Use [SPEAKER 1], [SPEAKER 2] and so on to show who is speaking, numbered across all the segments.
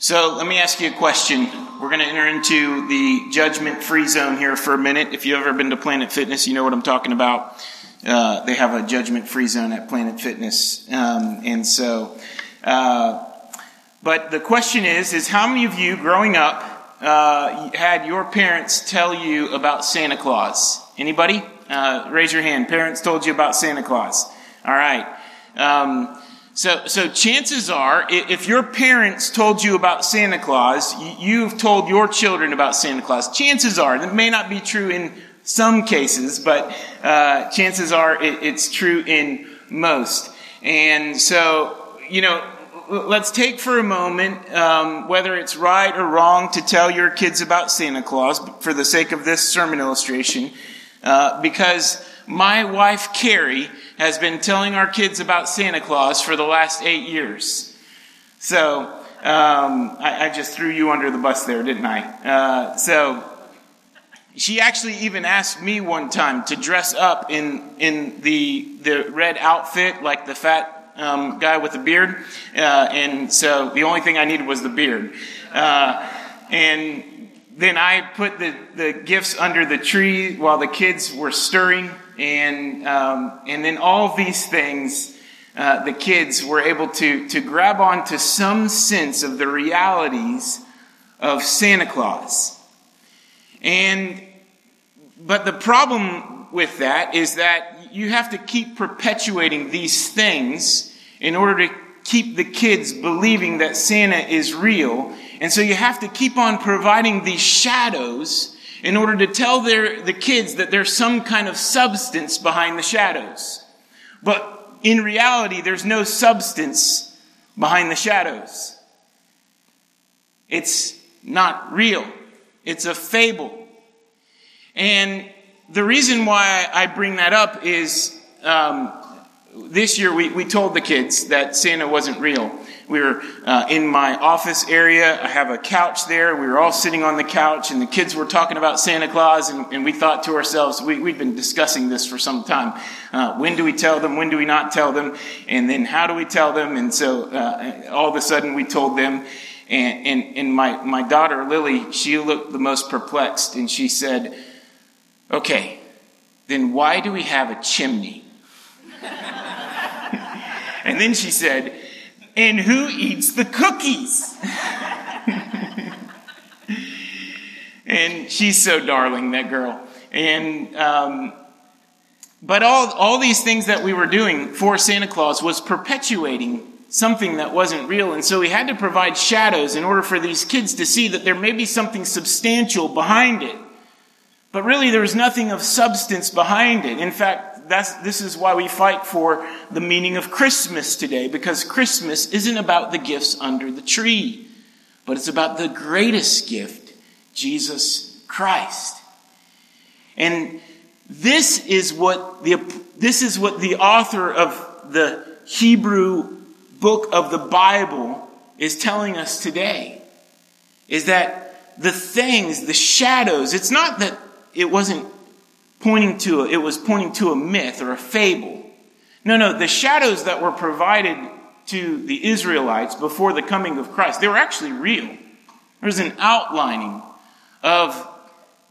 [SPEAKER 1] So let me ask you a question. We're going to enter into the judgment free zone here for a minute. If you've ever been to Planet Fitness, you know what I'm talking about. Uh, they have a judgment free zone at Planet Fitness. Um, and so, uh, but the question is, is how many of you growing up uh, had your parents tell you about Santa Claus? Anybody? Uh, raise your hand. Parents told you about Santa Claus. All right. Um, so, so chances are, if your parents told you about Santa Claus, you've told your children about Santa Claus. Chances are, it may not be true in some cases, but uh, chances are it, it's true in most. And so, you know, let's take for a moment um, whether it's right or wrong to tell your kids about Santa Claus for the sake of this sermon illustration, uh, because my wife Carrie has been telling our kids about Santa Claus for the last eight years. So, um, I, I, just threw you under the bus there, didn't I? Uh, so, she actually even asked me one time to dress up in, in the, the red outfit, like the fat um, guy with the beard. Uh, and so the only thing I needed was the beard. Uh, and then I put the, the gifts under the tree while the kids were stirring and, um, and then all these things, uh, the kids were able to, to grab onto some sense of the realities of Santa Claus. And, but the problem with that is that you have to keep perpetuating these things in order to keep the kids believing that Santa is real. And so you have to keep on providing these shadows in order to tell their, the kids that there's some kind of substance behind the shadows. But in reality, there's no substance behind the shadows. It's not real. It's a fable. And the reason why I bring that up is um, this year we, we told the kids that Santa wasn't real. We were uh, in my office area. I have a couch there. We were all sitting on the couch, and the kids were talking about Santa Claus, and, and we thought to ourselves, we, we've been discussing this for some time. Uh, when do we tell them? When do we not tell them? And then how do we tell them? And so uh, all of a sudden we told them. And, and, and my, my daughter, Lily, she looked the most perplexed, and she said, Okay, then why do we have a chimney? and then she said, and who eats the cookies? and she's so darling, that girl. And, um, but all, all these things that we were doing for Santa Claus was perpetuating something that wasn't real. And so we had to provide shadows in order for these kids to see that there may be something substantial behind it. But really, there was nothing of substance behind it. In fact, that's, this is why we fight for the meaning of Christmas today, because Christmas isn't about the gifts under the tree, but it's about the greatest gift, Jesus Christ. And this is what the, this is what the author of the Hebrew book of the Bible is telling us today. Is that the things, the shadows, it's not that it wasn't pointing to, a, it was pointing to a myth or a fable. No, no, the shadows that were provided to the Israelites before the coming of Christ, they were actually real. There's an outlining of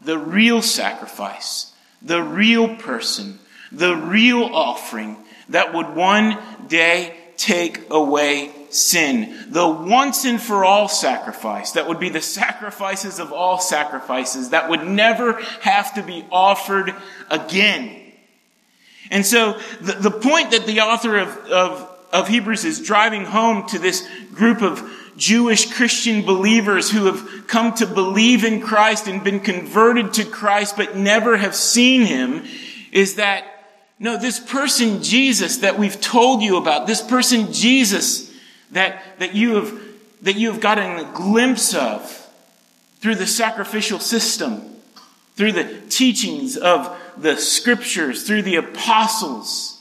[SPEAKER 1] the real sacrifice, the real person, the real offering that would one day take away sin. The once and for all sacrifice that would be the sacrifices of all sacrifices that would never have to be offered again. And so the, the point that the author of, of, of Hebrews is driving home to this group of Jewish Christian believers who have come to believe in Christ and been converted to Christ but never have seen Him is that no, this person Jesus that we've told you about, this person Jesus that, that you have, that you have gotten a glimpse of through the sacrificial system, through the teachings of the scriptures, through the apostles.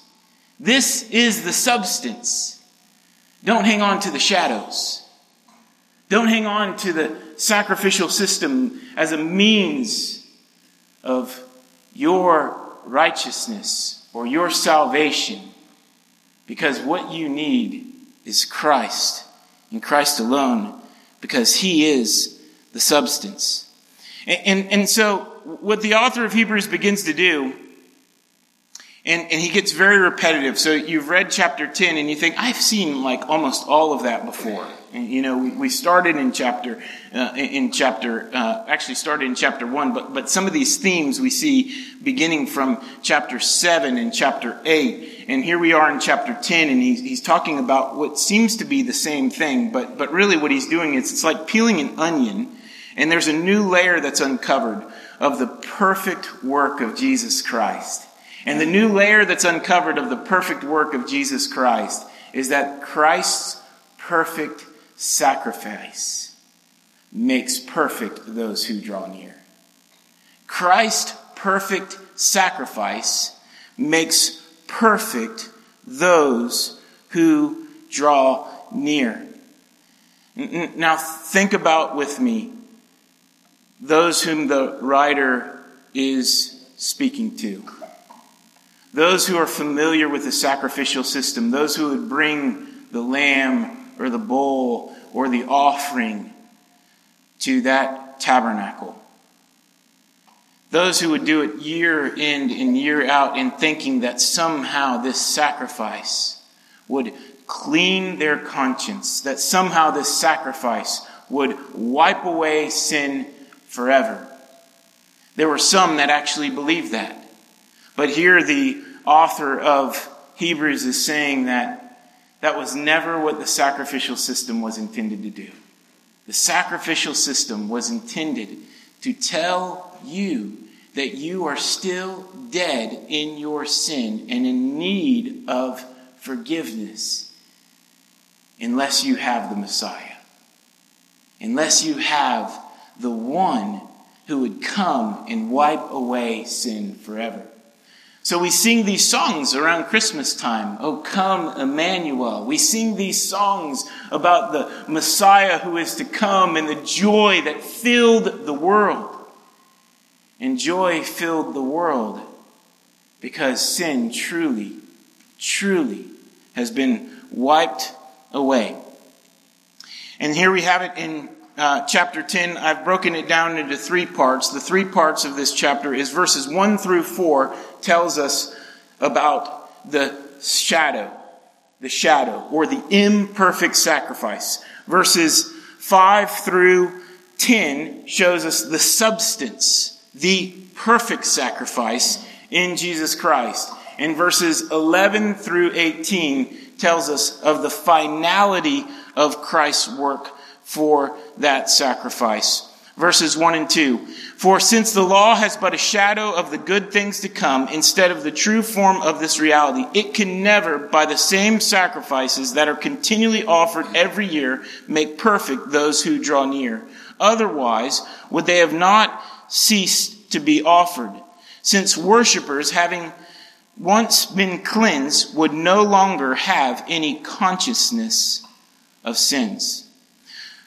[SPEAKER 1] This is the substance. Don't hang on to the shadows. Don't hang on to the sacrificial system as a means of your righteousness or your salvation. Because what you need is Christ, and Christ alone. because he is the substance. And, and, and so, what the author of Hebrews begins to do and, and he gets very repetitive. So you've read chapter 10 and you think, I've seen like almost all of that before. And, you know, we, we started in chapter, uh, in chapter, uh, actually started in chapter 1, but, but some of these themes we see beginning from chapter 7 and chapter 8. And here we are in chapter 10 and he's, he's talking about what seems to be the same thing, but, but really what he's doing is it's like peeling an onion and there's a new layer that's uncovered of the perfect work of Jesus Christ. And the new layer that's uncovered of the perfect work of Jesus Christ is that Christ's perfect sacrifice makes perfect those who draw near. Christ's perfect sacrifice makes perfect those who draw near. Now, think about with me those whom the writer is speaking to. Those who are familiar with the sacrificial system, those who would bring the lamb or the bowl or the offering to that tabernacle. Those who would do it year in and year out in thinking that somehow this sacrifice would clean their conscience, that somehow this sacrifice would wipe away sin forever. There were some that actually believed that. But here the author of Hebrews is saying that that was never what the sacrificial system was intended to do. The sacrificial system was intended to tell you that you are still dead in your sin and in need of forgiveness unless you have the Messiah. Unless you have the one who would come and wipe away sin forever. So we sing these songs around Christmas time. Oh, come, Emmanuel. We sing these songs about the Messiah who is to come and the joy that filled the world. And joy filled the world because sin truly, truly has been wiped away. And here we have it in uh, chapter 10, I've broken it down into three parts. The three parts of this chapter is verses 1 through 4 tells us about the shadow, the shadow, or the imperfect sacrifice. Verses 5 through 10 shows us the substance, the perfect sacrifice in Jesus Christ. And verses 11 through 18 tells us of the finality of Christ's work for that sacrifice. Verses 1 and 2. For since the law has but a shadow of the good things to come instead of the true form of this reality, it can never, by the same sacrifices that are continually offered every year, make perfect those who draw near. Otherwise, would they have not ceased to be offered, since worshippers, having once been cleansed, would no longer have any consciousness of sins.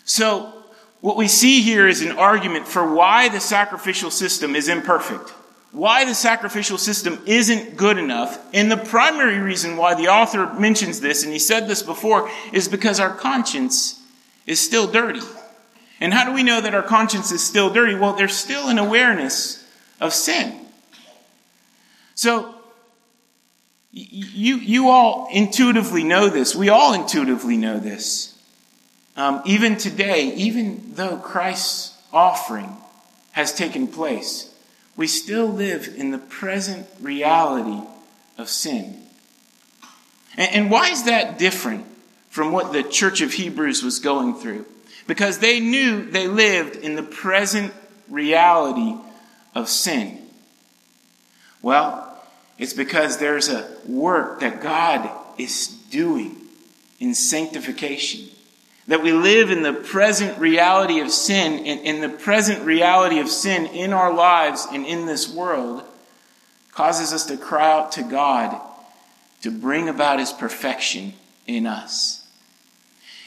[SPEAKER 1] So, what we see here is an argument for why the sacrificial system is imperfect, why the sacrificial system isn't good enough. And the primary reason why the author mentions this, and he said this before, is because our conscience is still dirty. And how do we know that our conscience is still dirty? Well, there's still an awareness of sin. So, you, you all intuitively know this. We all intuitively know this. Um, even today, even though Christ's offering has taken place, we still live in the present reality of sin. And, and why is that different from what the church of Hebrews was going through? Because they knew they lived in the present reality of sin. Well, it's because there's a work that God is doing in sanctification that we live in the present reality of sin, in, in the present reality of sin in our lives and in this world, causes us to cry out to God to bring about his perfection in us.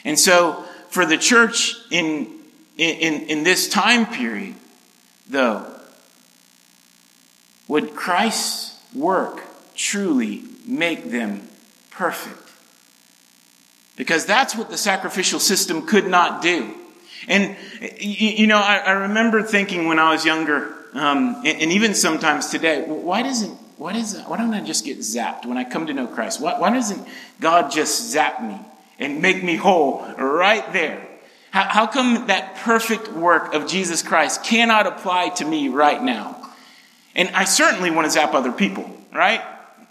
[SPEAKER 1] And so, for the church in, in, in this time period, though, would Christ's work truly make them perfect? Because that's what the sacrificial system could not do. And, you know, I, remember thinking when I was younger, um, and, even sometimes today, why doesn't, why, does, why don't I just get zapped when I come to know Christ? Why, why doesn't God just zap me and make me whole right there? How, how come that perfect work of Jesus Christ cannot apply to me right now? And I certainly want to zap other people, right?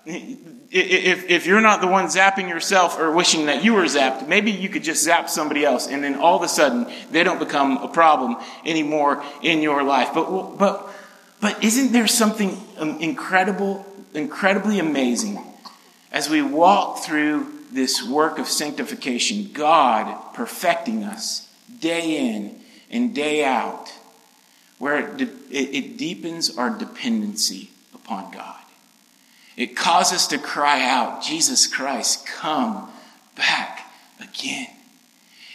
[SPEAKER 1] If, if you're not the one zapping yourself or wishing that you were zapped, maybe you could just zap somebody else and then all of a sudden they don't become a problem anymore in your life. But, but, but isn't there something um, incredible, incredibly amazing as we walk through this work of sanctification, God perfecting us day in and day out, where it, it, it deepens our dependency upon God. It causes us to cry out, Jesus Christ, come back again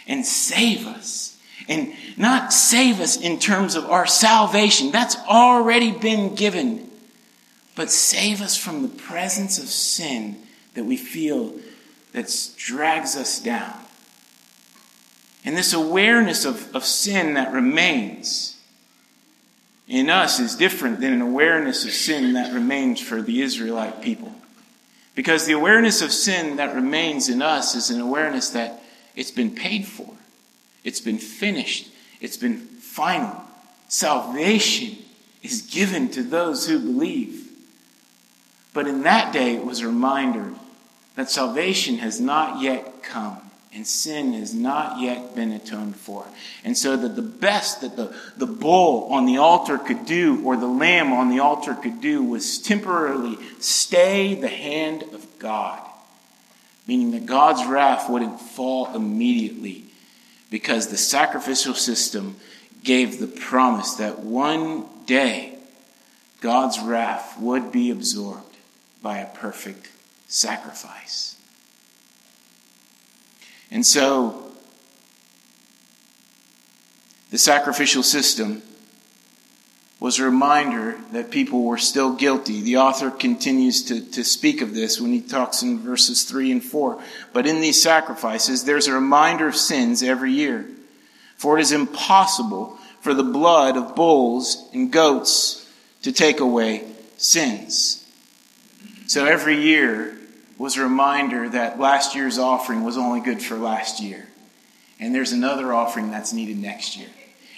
[SPEAKER 1] and save us. And not save us in terms of our salvation, that's already been given, but save us from the presence of sin that we feel that drags us down. And this awareness of, of sin that remains in us is different than an awareness of sin that remains for the Israelite people. Because the awareness of sin that remains in us is an awareness that it's been paid for, it's been finished, it's been final. Salvation is given to those who believe. But in that day, it was a reminder that salvation has not yet come and sin has not yet been atoned for. And so that the best that the, the bull on the altar could do, or the lamb on the altar could do, was temporarily stay the hand of God. Meaning that God's wrath wouldn't fall immediately because the sacrificial system gave the promise that one day God's wrath would be absorbed by a perfect sacrifice. And so, the sacrificial system was a reminder that people were still guilty. The author continues to, to speak of this when he talks in verses 3 and 4. But in these sacrifices, there's a reminder of sins every year. For it is impossible for the blood of bulls and goats to take away sins. So every year, was a reminder that last year's offering was only good for last year. And there's another offering that's needed next year.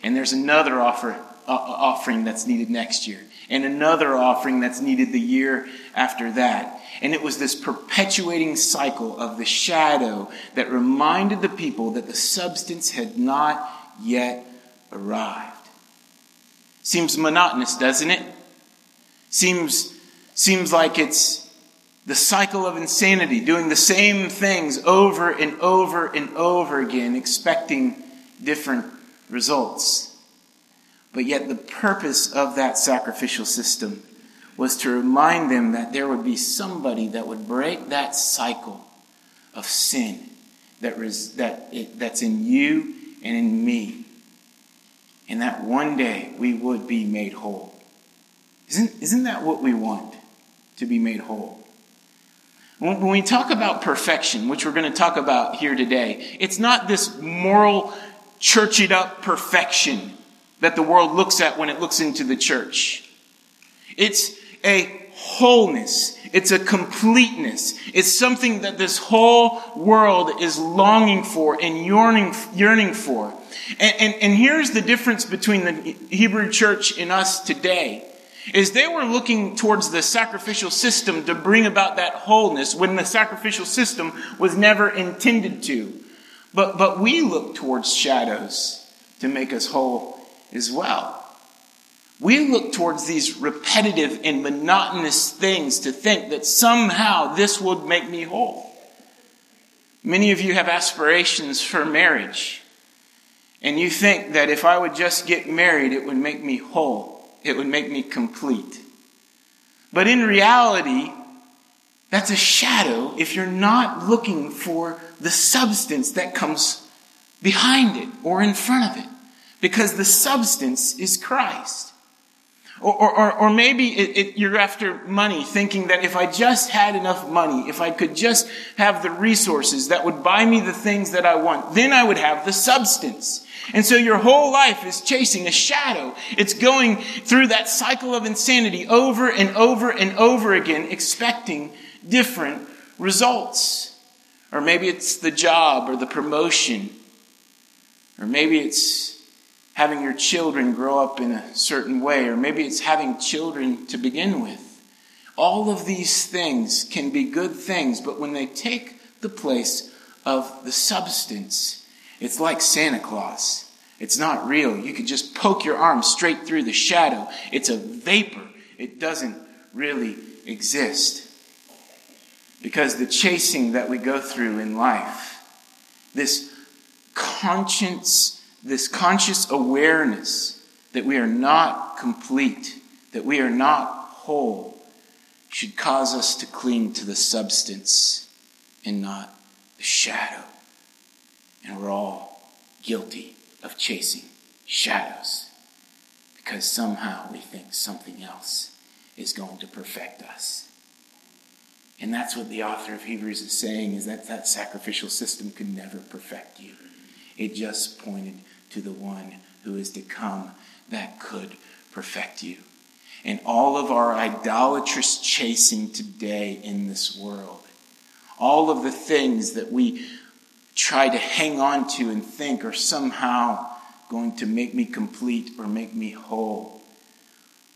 [SPEAKER 1] And there's another offer, uh, offering that's needed next year. And another offering that's needed the year after that. And it was this perpetuating cycle of the shadow that reminded the people that the substance had not yet arrived. Seems monotonous, doesn't it? Seems, seems like it's the cycle of insanity, doing the same things over and over and over again, expecting different results. But yet, the purpose of that sacrificial system was to remind them that there would be somebody that would break that cycle of sin that, res, that it, that's in you and in me. And that one day we would be made whole. Isn't, isn't that what we want? To be made whole. When we talk about perfection, which we're going to talk about here today, it's not this moral, churched up perfection that the world looks at when it looks into the church. It's a wholeness. It's a completeness. It's something that this whole world is longing for and yearning, yearning for. And, and, and here's the difference between the Hebrew church and us today is they were looking towards the sacrificial system to bring about that wholeness when the sacrificial system was never intended to. But, but we look towards shadows to make us whole as well. We look towards these repetitive and monotonous things to think that somehow this would make me whole. Many of you have aspirations for marriage, and you think that if I would just get married, it would make me whole it would make me complete. But in reality, that's a shadow if you're not looking for the substance that comes behind it or in front of it. Because the substance is Christ. Or, or, or maybe it, it, you're after money, thinking that if I just had enough money, if I could just have the resources that would buy me the things that I want, then I would have the substance. And so your whole life is chasing a shadow. It's going through that cycle of insanity over and over and over again, expecting different results. Or maybe it's the job or the promotion. Or maybe it's having your children grow up in a certain way. Or maybe it's having children to begin with. All of these things can be good things, but when they take the place of the substance, it's like Santa Claus. It's not real. You could just poke your arm straight through the shadow. It's a vapor. It doesn't really exist. Because the chasing that we go through in life, this conscience, this conscious awareness that we are not complete, that we are not whole, should cause us to cling to the substance and not the shadow. And we're all guilty of chasing shadows because somehow we think something else is going to perfect us. And that's what the author of Hebrews is saying is that that sacrificial system could never perfect you. It just pointed to the one who is to come that could perfect you. And all of our idolatrous chasing today in this world, all of the things that we try to hang on to and think are somehow going to make me complete or make me whole.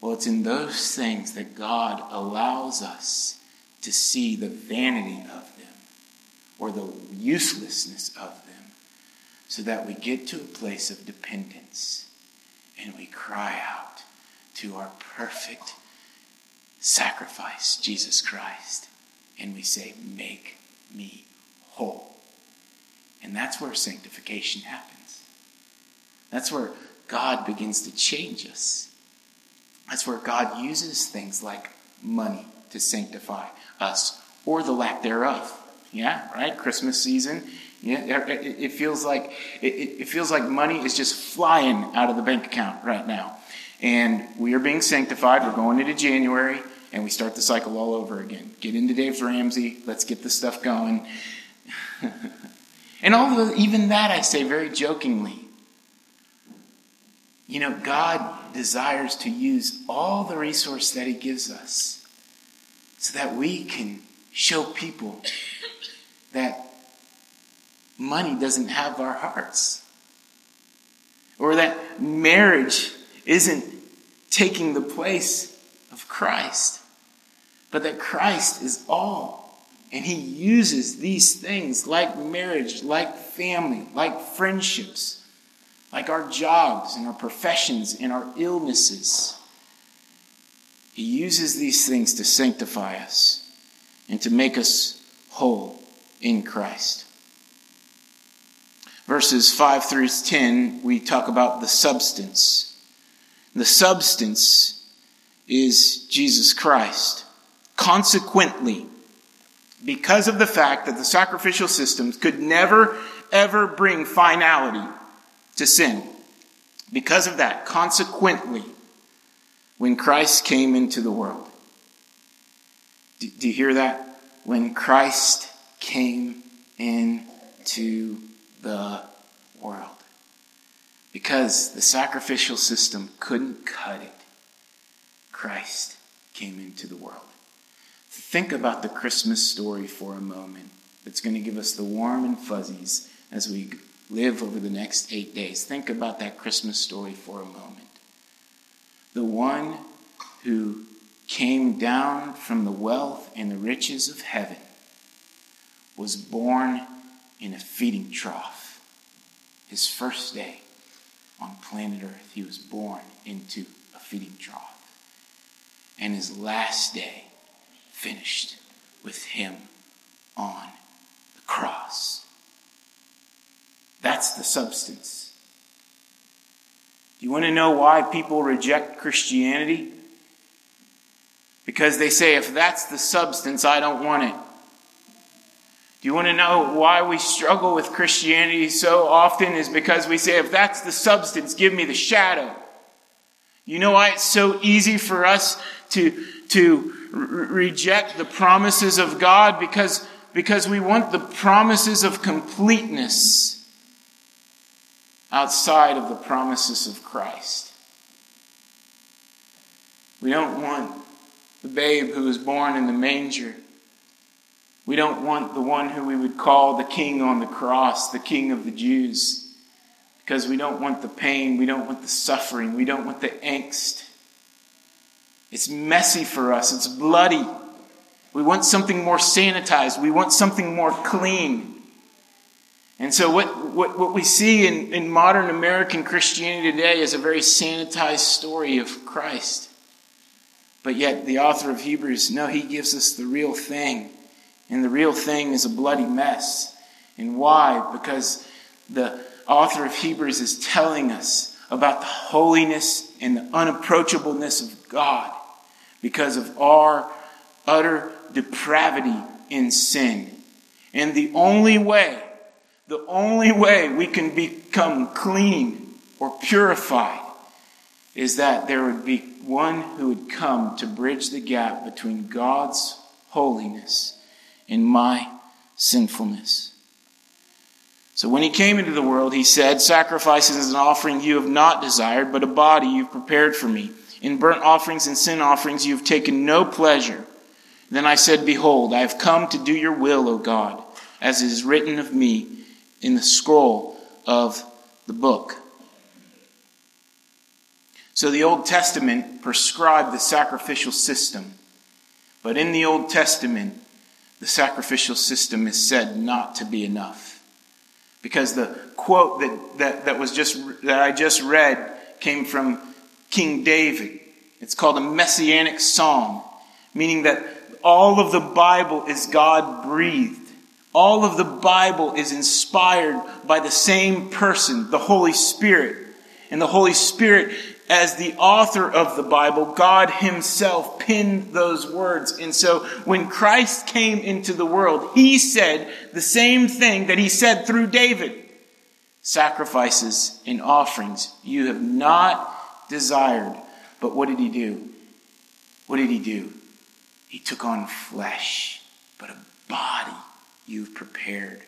[SPEAKER 1] Well, it's in those things that God allows us to see the vanity of them or the uselessness of them so that we get to a place of dependence and we cry out to our perfect sacrifice, Jesus Christ, and we say, Make me whole. And that's where sanctification happens. That's where God begins to change us. That's where God uses things like money to sanctify us or the lack thereof. Yeah, right? Christmas season. Yeah, it, feels like it, it feels like money is just flying out of the bank account right now. And we are being sanctified. We're going into January and we start the cycle all over again. Get into Dave's Ramsey. Let's get this stuff going. And although even that I say very jokingly, you know, God desires to use all the resource that He gives us so that we can show people that money doesn't have our hearts. Or that marriage isn't taking the place of Christ, but that Christ is all and he uses these things like marriage, like family, like friendships, like our jobs and our professions and our illnesses. He uses these things to sanctify us and to make us whole in Christ. Verses 5 through 10, we talk about the substance. The substance is Jesus Christ. Consequently, because of the fact that the sacrificial systems could never, ever bring finality to sin. Because of that, consequently, when Christ came into the world, do, do you hear that? When Christ came into the world. Because the sacrificial system couldn't cut it, Christ came into the world. Think about the Christmas story for a moment. It's going to give us the warm and fuzzies as we live over the next eight days. Think about that Christmas story for a moment. The one who came down from the wealth and the riches of heaven was born in a feeding trough. His first day on planet Earth, he was born into a feeding trough. And his last day, finished with him on the cross. That's the substance. Do you want to know why people reject Christianity? Because they say, if that's the substance, I don't want it. Do you want to know why we struggle with Christianity so often? Is because we say, if that's the substance, give me the shadow. You know why it's so easy for us to, to re- reject the promises of God? Because, because we want the promises of completeness outside of the promises of Christ. We don't want the babe who was born in the manger. We don't want the one who we would call the king on the cross, the king of the Jews because we don't want the pain, we don't want the suffering, we don't want the angst. It's messy for us, it's bloody. We want something more sanitized, we want something more clean. And so, what, what, what we see in, in modern American Christianity today is a very sanitized story of Christ. But yet, the author of Hebrews, no, he gives us the real thing. And the real thing is a bloody mess. And why? Because the, author of Hebrews is telling us about the holiness and the unapproachableness of God because of our utter depravity in sin. And the only way, the only way we can become clean or purified is that there would be one who would come to bridge the gap between God's holiness and my sinfulness. So when he came into the world, he said, Sacrifices and an offering you have not desired, but a body you've prepared for me. In burnt offerings and sin offerings you have taken no pleasure. Then I said, Behold, I have come to do your will, O God, as it is written of me in the scroll of the book. So the Old Testament prescribed the sacrificial system. But in the Old Testament, the sacrificial system is said not to be enough because the quote that, that, that was just that I just read came from King David. It's called a messianic psalm, meaning that all of the Bible is God breathed. All of the Bible is inspired by the same person, the Holy Spirit. And the Holy Spirit as the author of the Bible, God Himself penned those words. And so when Christ came into the world, He said the same thing that He said through David sacrifices and offerings you have not desired. But what did He do? What did He do? He took on flesh, but a body you've prepared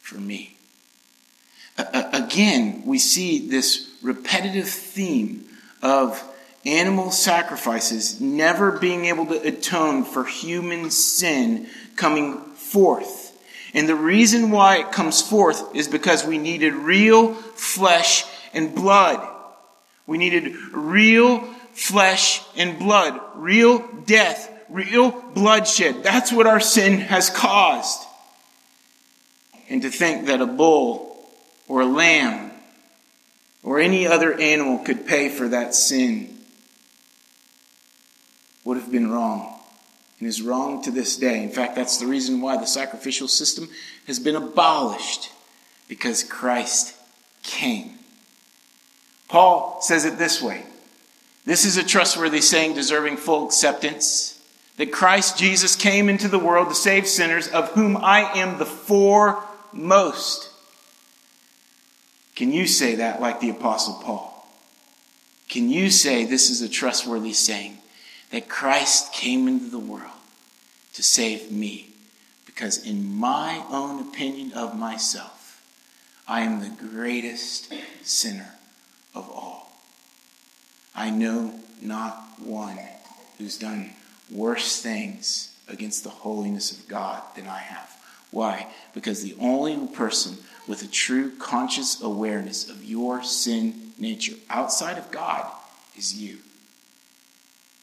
[SPEAKER 1] for me. Again, we see this repetitive theme of animal sacrifices never being able to atone for human sin coming forth. And the reason why it comes forth is because we needed real flesh and blood. We needed real flesh and blood, real death, real bloodshed. That's what our sin has caused. And to think that a bull or a lamb or any other animal could pay for that sin would have been wrong and is wrong to this day. In fact, that's the reason why the sacrificial system has been abolished because Christ came. Paul says it this way This is a trustworthy saying deserving full acceptance that Christ Jesus came into the world to save sinners, of whom I am the foremost. Can you say that like the Apostle Paul? Can you say this is a trustworthy saying that Christ came into the world to save me? Because, in my own opinion of myself, I am the greatest sinner of all. I know not one who's done worse things against the holiness of God than I have. Why? Because the only person with a true conscious awareness of your sin nature outside of God is you.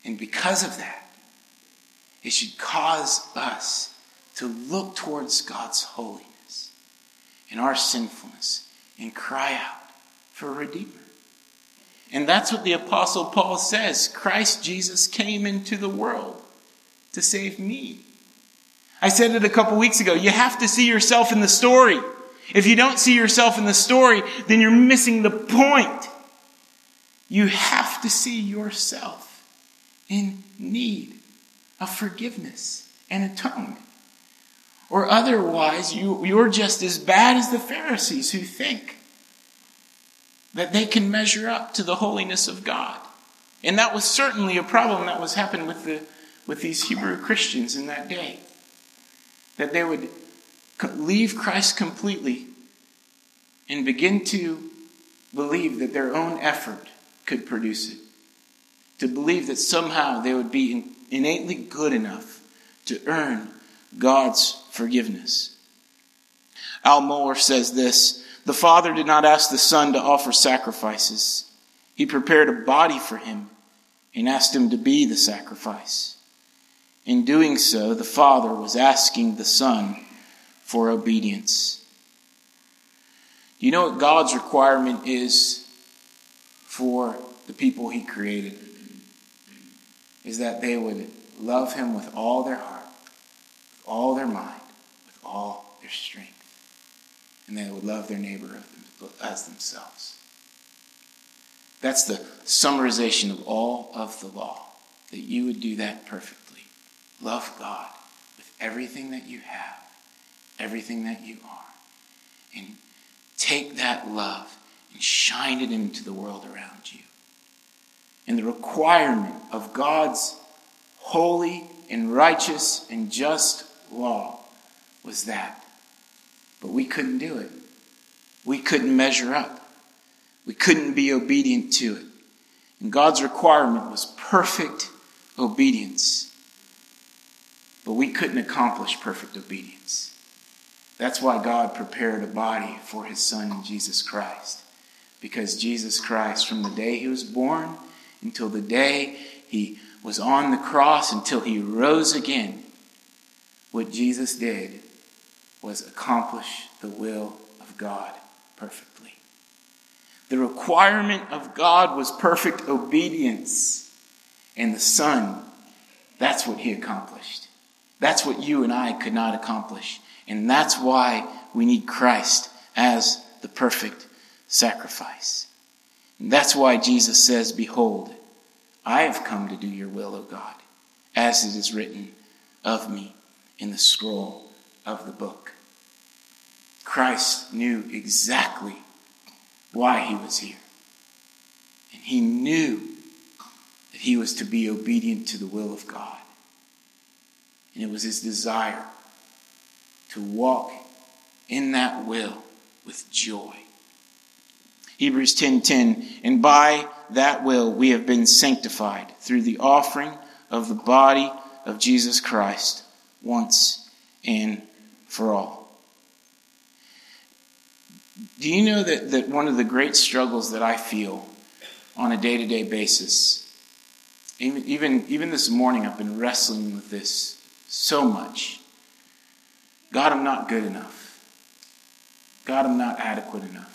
[SPEAKER 1] And because of that, it should cause us to look towards God's holiness and our sinfulness and cry out for a Redeemer. And that's what the Apostle Paul says Christ Jesus came into the world to save me. I said it a couple weeks ago. You have to see yourself in the story. If you don't see yourself in the story, then you're missing the point. You have to see yourself in need of forgiveness and atonement. Or otherwise, you, you're just as bad as the Pharisees who think that they can measure up to the holiness of God. And that was certainly a problem that was happening with, the, with these Hebrew Christians in that day. That they would leave Christ completely and begin to believe that their own effort could produce it. To believe that somehow they would be innately good enough to earn God's forgiveness. Al Mohler says this The Father did not ask the Son to offer sacrifices, He prepared a body for him and asked him to be the sacrifice. In doing so, the Father was asking the Son for obedience. You know what God's requirement is for the people He created? Is that they would love Him with all their heart, with all their mind, with all their strength. And they would love their neighbor as themselves. That's the summarization of all of the law, that you would do that perfectly. Love God with everything that you have, everything that you are. And take that love and shine it into the world around you. And the requirement of God's holy and righteous and just law was that. But we couldn't do it. We couldn't measure up. We couldn't be obedient to it. And God's requirement was perfect obedience. But we couldn't accomplish perfect obedience. That's why God prepared a body for his son, Jesus Christ. Because Jesus Christ, from the day he was born until the day he was on the cross, until he rose again, what Jesus did was accomplish the will of God perfectly. The requirement of God was perfect obedience. And the Son, that's what he accomplished. That's what you and I could not accomplish. And that's why we need Christ as the perfect sacrifice. And that's why Jesus says, Behold, I have come to do your will, O God, as it is written of me in the scroll of the book. Christ knew exactly why he was here. And he knew that he was to be obedient to the will of God. And it was his desire to walk in that will with joy. Hebrews 10:10 and by that will we have been sanctified through the offering of the body of Jesus Christ once and for all. Do you know that, that one of the great struggles that I feel on a day to day basis, even, even, even this morning, I've been wrestling with this so much, God, I'm not good enough. God, I'm not adequate enough.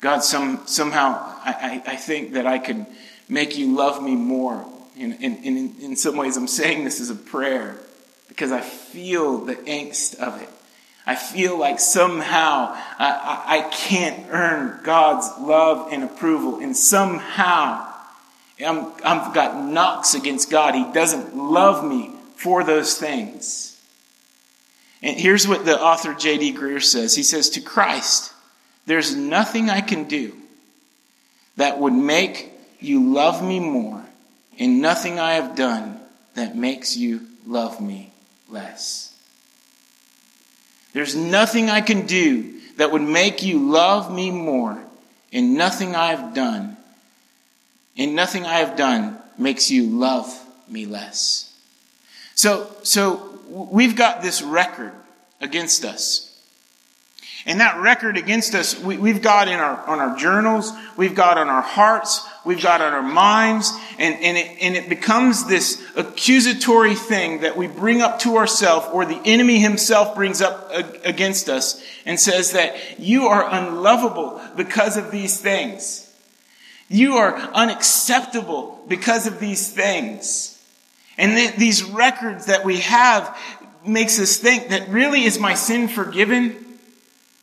[SPEAKER 1] God, some, somehow I, I, I think that I could make you love me more. And, in some ways, I'm saying this as a prayer because I feel the angst of it. I feel like somehow I, I, I can't earn God's love and approval, and somehow I'm, I've got knocks against God. He doesn't love me for those things. And here's what the author J.D. Greear says He says, To Christ, there's nothing I can do that would make you love me more, and nothing I have done that makes you love me less. There's nothing I can do that would make you love me more, and nothing I have done, and nothing I have done makes you love me less. So, so we've got this record against us. And that record against us, we, have got in our, on our journals, we've got on our hearts, we've got on our minds, and, and, it, and it becomes this accusatory thing that we bring up to ourselves, or the enemy himself brings up against us, and says that you are unlovable because of these things. You are unacceptable because of these things. And th- these records that we have makes us think that really is my sin forgiven?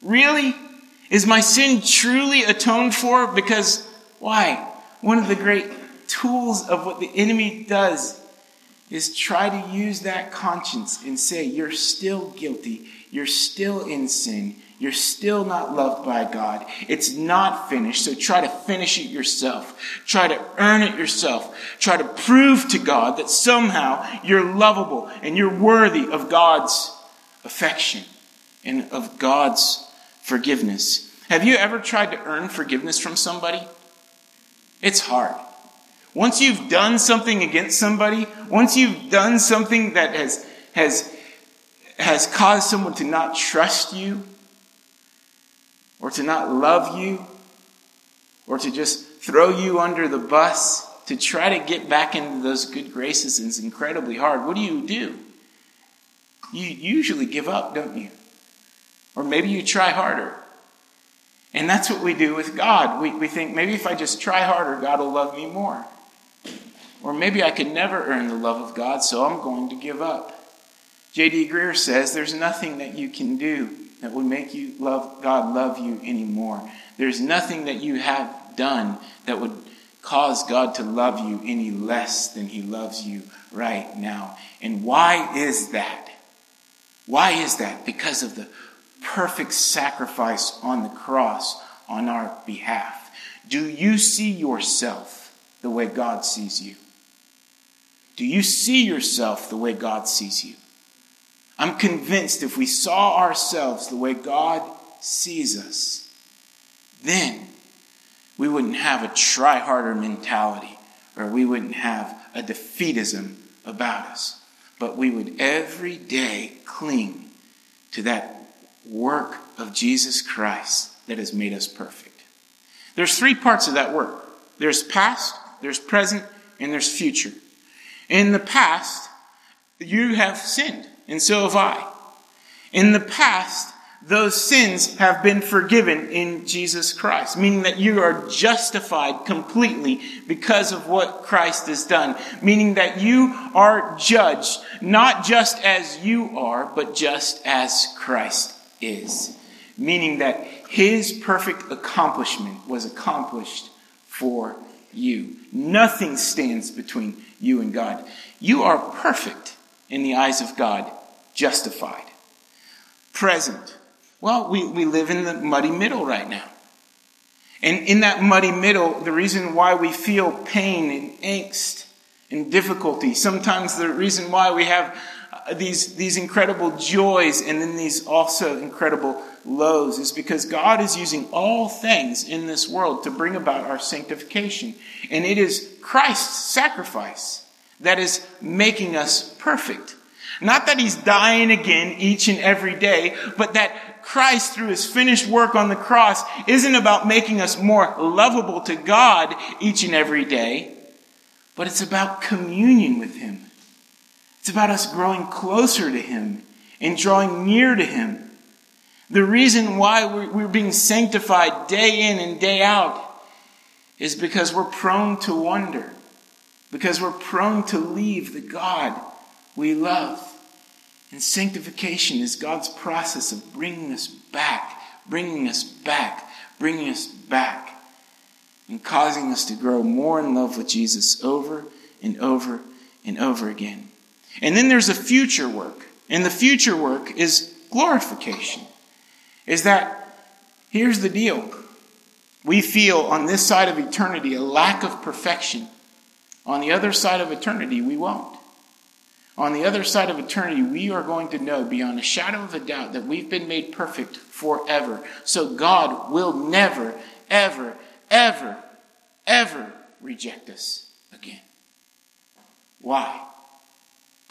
[SPEAKER 1] Really? Is my sin truly atoned for? Because why? One of the great tools of what the enemy does is try to use that conscience and say, you're still guilty. You're still in sin. You're still not loved by God. It's not finished, so try to finish it yourself. Try to earn it yourself. Try to prove to God that somehow you're lovable and you're worthy of God's affection and of God's forgiveness. Have you ever tried to earn forgiveness from somebody? It's hard. Once you've done something against somebody, once you've done something that has, has, has caused someone to not trust you, or to not love you, or to just throw you under the bus, to try to get back into those good graces is incredibly hard. What do you do? You usually give up, don't you? Or maybe you try harder. And that's what we do with God. We, we think maybe if I just try harder, God will love me more. Or maybe I could never earn the love of God, so I'm going to give up. J.D. Greear says there's nothing that you can do that would make you love God love you anymore. There's nothing that you have done that would cause God to love you any less than he loves you right now. And why is that? Why is that? Because of the perfect sacrifice on the cross on our behalf. Do you see yourself the way God sees you? Do you see yourself the way God sees you? I'm convinced if we saw ourselves the way God sees us, then we wouldn't have a try harder mentality or we wouldn't have a defeatism about us. But we would every day cling to that work of Jesus Christ that has made us perfect. There's three parts of that work there's past, there's present, and there's future. In the past, you have sinned and so have I. In the past, those sins have been forgiven in Jesus Christ, meaning that you are justified completely because of what Christ has done, meaning that you are judged not just as you are, but just as Christ is, meaning that his perfect accomplishment was accomplished for you. Nothing stands between you and God. You are perfect in the eyes of God, justified. Present. Well, we, we live in the muddy middle right now. And in that muddy middle, the reason why we feel pain and angst and difficulty, sometimes the reason why we have these, these incredible joys and then these also incredible lows is because God is using all things in this world to bring about our sanctification. And it is Christ's sacrifice that is making us perfect. Not that he's dying again each and every day, but that Christ, through his finished work on the cross, isn't about making us more lovable to God each and every day, but it's about communion with him. It's about us growing closer to him and drawing near to him. The reason why we're being sanctified day in and day out is because we're prone to wonder because we're prone to leave the God we love. And sanctification is God's process of bringing us back, bringing us back, bringing us back, and causing us to grow more in love with Jesus over and over and over again. And then there's a future work. And the future work is glorification. Is that, here's the deal. We feel on this side of eternity a lack of perfection on the other side of eternity, we won't. On the other side of eternity, we are going to know beyond a shadow of a doubt that we've been made perfect forever. So God will never, ever, ever, ever reject us again. Why?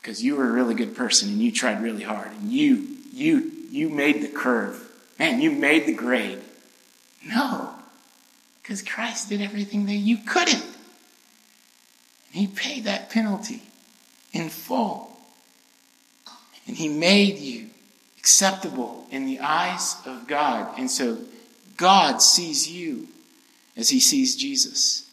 [SPEAKER 1] Because you were a really good person and you tried really hard and you, you, you made the curve. Man, you made the grade. No, because Christ did everything that you couldn't. and He paid that penalty in full. And He made you acceptable in the eyes of God. And so God sees you as He sees Jesus.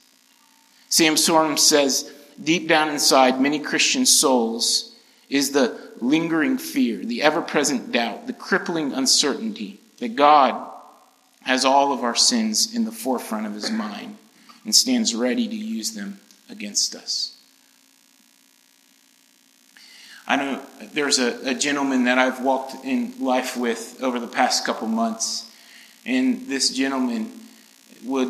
[SPEAKER 1] Sam Storms says, deep down inside many Christian souls is the lingering fear, the ever present doubt, the crippling uncertainty that God has all of our sins in the forefront of his mind and stands ready to use them against us. I know there's a, a gentleman that I've walked in life with over the past couple months, and this gentleman would,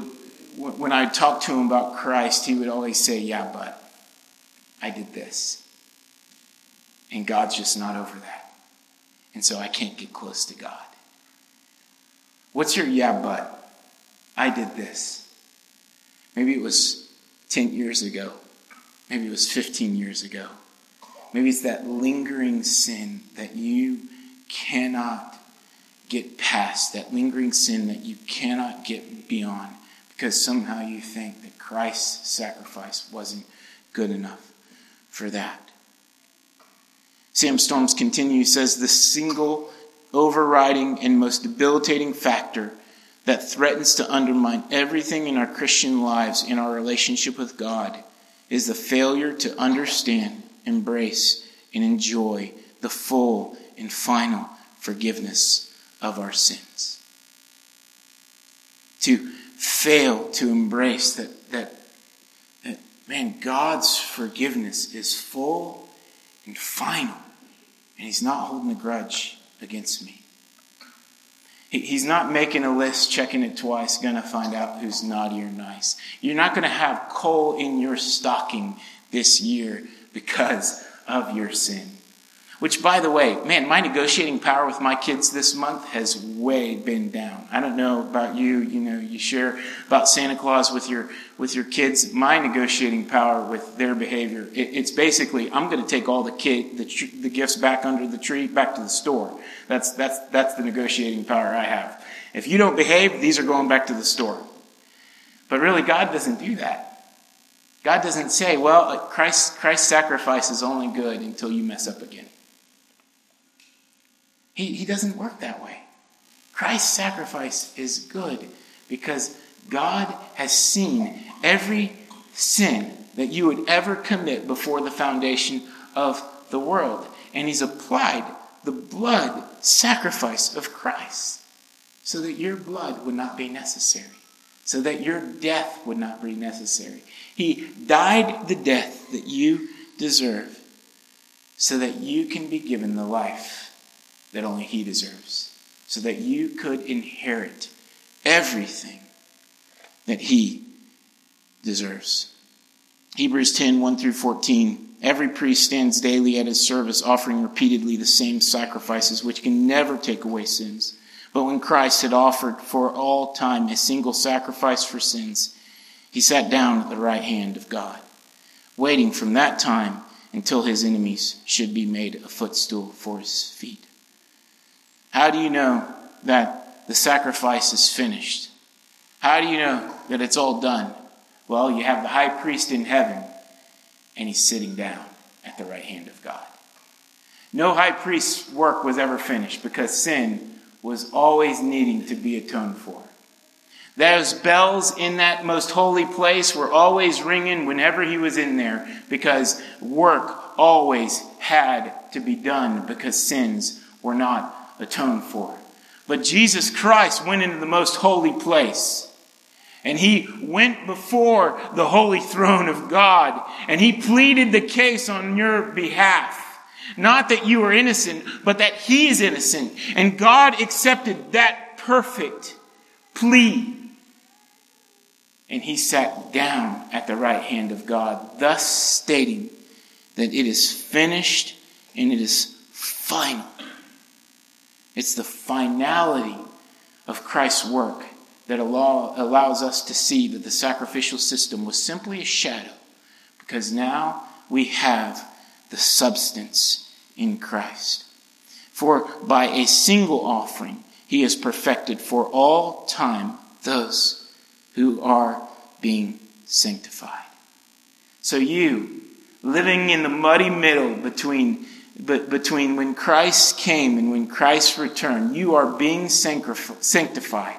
[SPEAKER 1] when I talked to him about Christ, he would always say, Yeah, but I did this. And God's just not over that. And so I can't get close to God. What's your yeah, but? I did this. Maybe it was 10 years ago. Maybe it was 15 years ago. Maybe it's that lingering sin that you cannot get past, that lingering sin that you cannot get beyond because somehow you think that Christ's sacrifice wasn't good enough for that. Sam Storms continues, says the single overriding and most debilitating factor that threatens to undermine everything in our Christian lives in our relationship with God is the failure to understand, embrace, and enjoy the full and final forgiveness of our sins. To fail to embrace that, man, God's forgiveness is full and final, and He's not holding a grudge against me. He's not making a list, checking it twice, going to find out who's naughty or nice. You're not going to have coal in your stocking this year because of your sin. Which, by the way, man, my negotiating power with my kids this month has way been down. I don't know about you. You know, you share about Santa Claus with your with your kids. My negotiating power with their behavior, it, it's basically, I'm going to take all the kid the, the gifts back under the tree, back to the store. That's that's that's the negotiating power I have. If you don't behave, these are going back to the store. But really, God doesn't do that. God doesn't say, well, uh, Christ, Christ's sacrifice is only good until you mess up again. He, he doesn't work that way. Christ's sacrifice is good because God has seen every sin that you would ever commit before the foundation of the world. And He's applied the blood sacrifice of Christ so that your blood would not be necessary, so that your death would not be necessary. He died the death that you deserve so that you can be given the life that only He deserves, so that you could inherit everything that He deserves. Hebrews 10 1 through 14. Every priest stands daily at his service, offering repeatedly the same sacrifices, which can never take away sins. But when Christ had offered for all time a single sacrifice for sins, he sat down at the right hand of God, waiting from that time until his enemies should be made a footstool for his feet. How do you know that the sacrifice is finished? How do you know that it's all done? Well, you have the high priest in heaven, and he's sitting down at the right hand of God. No high priest's work was ever finished because sin was always needing to be atoned for. Those bells in that most holy place were always ringing whenever he was in there because work always had to be done because sins were not atoned for. But Jesus Christ went into the most holy place. And he went before the holy throne of God and he pleaded the case on your behalf. Not that you are innocent, but that he is innocent. And God accepted that perfect plea. And he sat down at the right hand of God, thus stating that it is finished and it is final. It's the finality of Christ's work that allow, allows us to see that the sacrificial system was simply a shadow because now we have the substance in Christ. For by a single offering, he has perfected for all time those who are being sanctified. So you, living in the muddy middle between but between when Christ came and when Christ returned, you are being sanctified.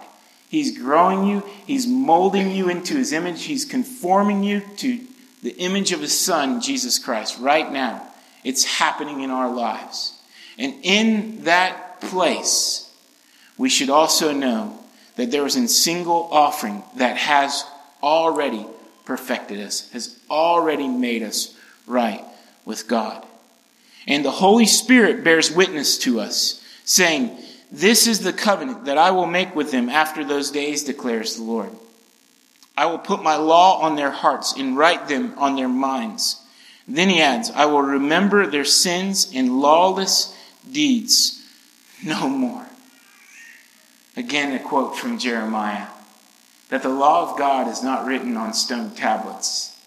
[SPEAKER 1] He's growing you, He's molding you into His image, He's conforming you to the image of His Son, Jesus Christ, right now. It's happening in our lives. And in that place, we should also know that there is a single offering that has already perfected us, has already made us right with God. And the Holy Spirit bears witness to us, saying, This is the covenant that I will make with them after those days, declares the Lord. I will put my law on their hearts and write them on their minds. Then he adds, I will remember their sins and lawless deeds no more. Again, a quote from Jeremiah that the law of God is not written on stone tablets,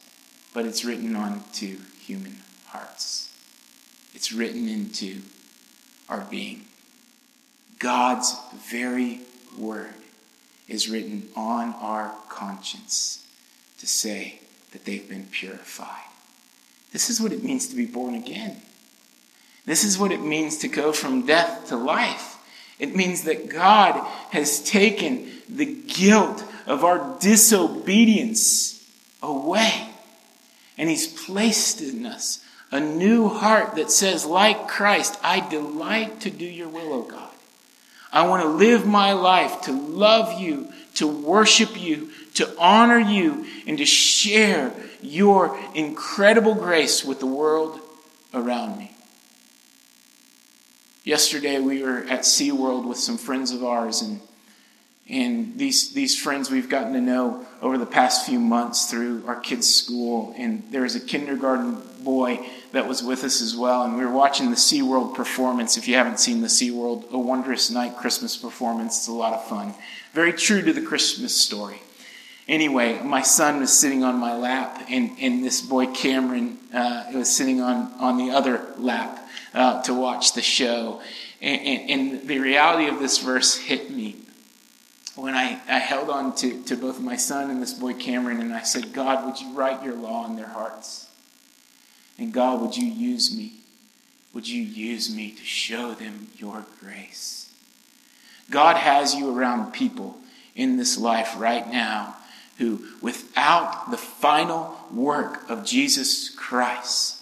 [SPEAKER 1] but it's written onto human hearts. It's written into our being. God's very word is written on our conscience to say that they've been purified. This is what it means to be born again. This is what it means to go from death to life. It means that God has taken the guilt of our disobedience away. And He's placed in us a new heart that says, like Christ, I delight to do your will, O God. I want to live my life to love you, to worship you, to honor you, and to share your incredible grace with the world around me. Yesterday we were at SeaWorld with some friends of ours and and these, these friends we've gotten to know over the past few months through our kids' school. And there was a kindergarten boy that was with us as well. And we were watching the SeaWorld performance. If you haven't seen the SeaWorld, O Wondrous Night Christmas performance, it's a lot of fun. Very true to the Christmas story. Anyway, my son was sitting on my lap, and, and this boy Cameron uh, was sitting on, on the other lap uh, to watch the show. And, and, and the reality of this verse hit me when I, I held on to, to both my son and this boy Cameron, and I said, God, would you write your law in their hearts? And God, would you use me? Would you use me to show them your grace? God has you around people in this life right now who, without the final work of Jesus Christ,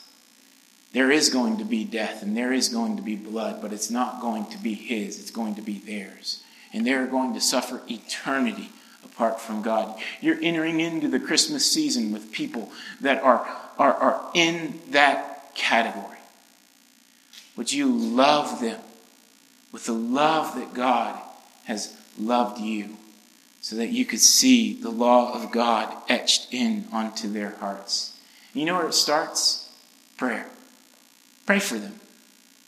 [SPEAKER 1] there is going to be death and there is going to be blood, but it's not going to be his, it's going to be theirs and they're going to suffer eternity apart from God. You're entering into the Christmas season with people that are, are, are in that category. Would you love them with the love that God has loved you so that you could see the law of God etched in onto their hearts? You know where it starts? Prayer. Pray for them.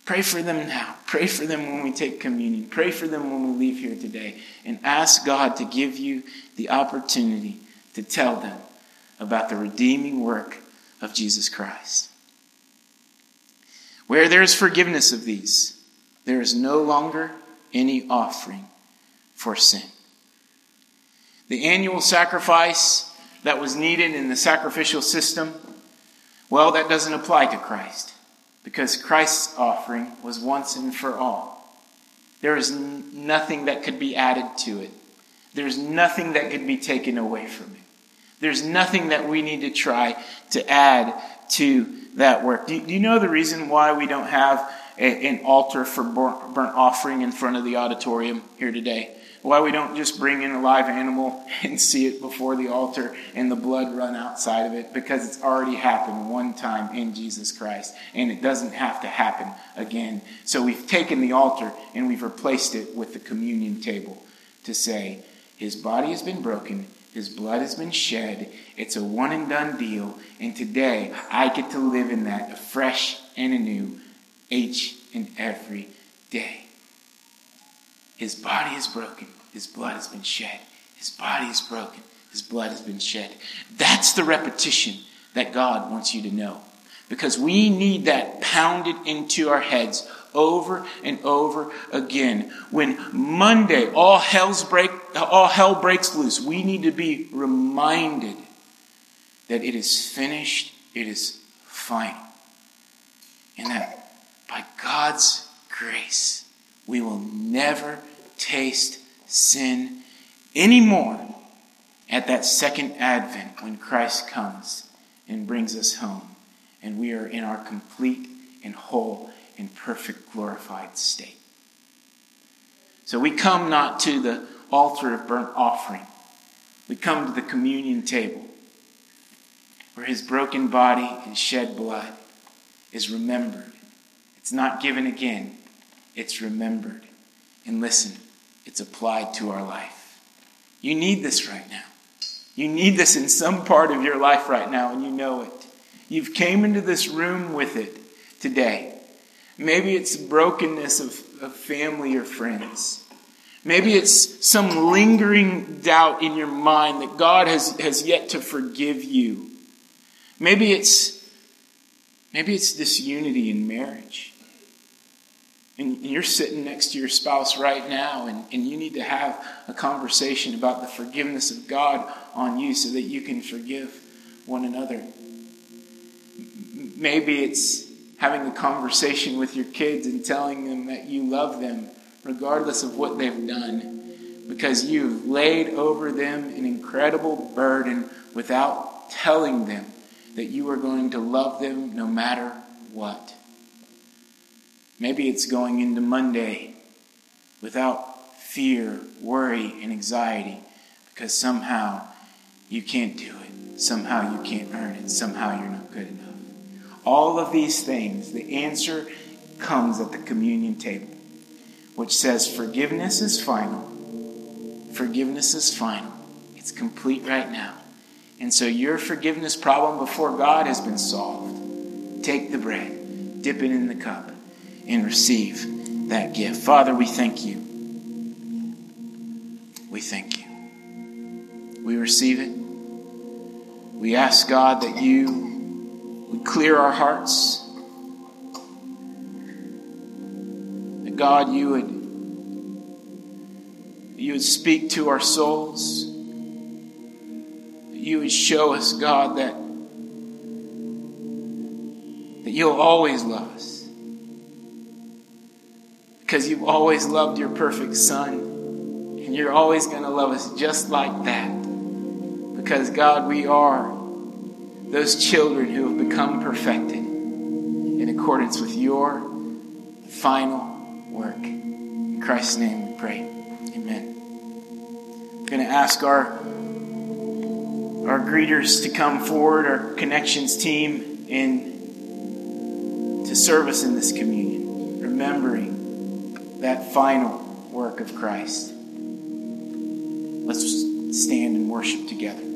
[SPEAKER 1] Pray for them now. Pray for them when we take communion. Pray for them when we leave here today. And ask God to give you the opportunity to tell them about the redeeming work of Jesus Christ. Where there is forgiveness of these, there is no longer any offering for sin. The annual sacrifice that was needed in the sacrificial system, well, that doesn't apply to Christ because Christ's offering was once and for all. There is nothing that could be added to it. There's nothing that could be taken away from it. There's nothing that we need to try to add to that work. Do, do you know the reason why we don't have a, an altar for burnt offering in front of the auditorium here today? Why we don't just bring in a live animal and see it before the altar and the blood run outside of it because it's already happened one time in Jesus Christ and it doesn't have to happen again. So we've taken the altar and we've replaced it with the communion table to say, His body has been broken, His blood has been shed, it's a one and done deal, and today I get to live in that afresh and anew each and every day. His body is broken. His blood has been shed. His body is broken. His blood has been shed. That's the repetition that God wants you to know. Because we need that pounded into our heads over and over again. When Monday all hell's break all hell breaks loose, we need to be reminded that it is finished, it is final. And that by God's grace, we will never taste sin anymore at that second advent when Christ comes and brings us home and we are in our complete and whole and perfect glorified state. So we come not to the altar of burnt offering. We come to the communion table where his broken body and shed blood is remembered It's not given again, it's remembered. And listen, it's applied to our life. You need this right now. You need this in some part of your life right now, and you know it. You've came into this room with it today. Maybe it's brokenness of, of family or friends. Maybe it's some lingering doubt in your mind that God has, has yet to forgive you. Maybe it's maybe it's disunity in marriage. And you're sitting next to your spouse right now, and, and you need to have a conversation about the forgiveness of God on you so that you can forgive one another. Maybe it's having a conversation with your kids and telling them that you love them regardless of what they've done because you've laid over them an incredible burden without telling them that you are going to love them no matter what. Maybe it's going into Monday without fear, worry, and anxiety because somehow you can't do it. Somehow you can't earn it. Somehow you're not good enough. All of these things, the answer comes at the communion table, which says forgiveness is final. Forgiveness is final. It's complete right now. And so your forgiveness problem before God has been solved. Take the bread, dip it in the cup and receive that gift. Father, we thank you. We thank you. We receive it. We ask God that you would clear our hearts. That God, you would you would speak to our souls. That you would show us, God, that, that you'll always love us because you've always loved your perfect son. And you're always going to love us just like that. Because, God, we are those children who have become perfected in accordance with your final work. In Christ's name we pray. Amen. I'm going to ask our, our greeters to come forward, our connections team, and to serve us in this communion, remembering that final work of Christ. Let's stand and worship together.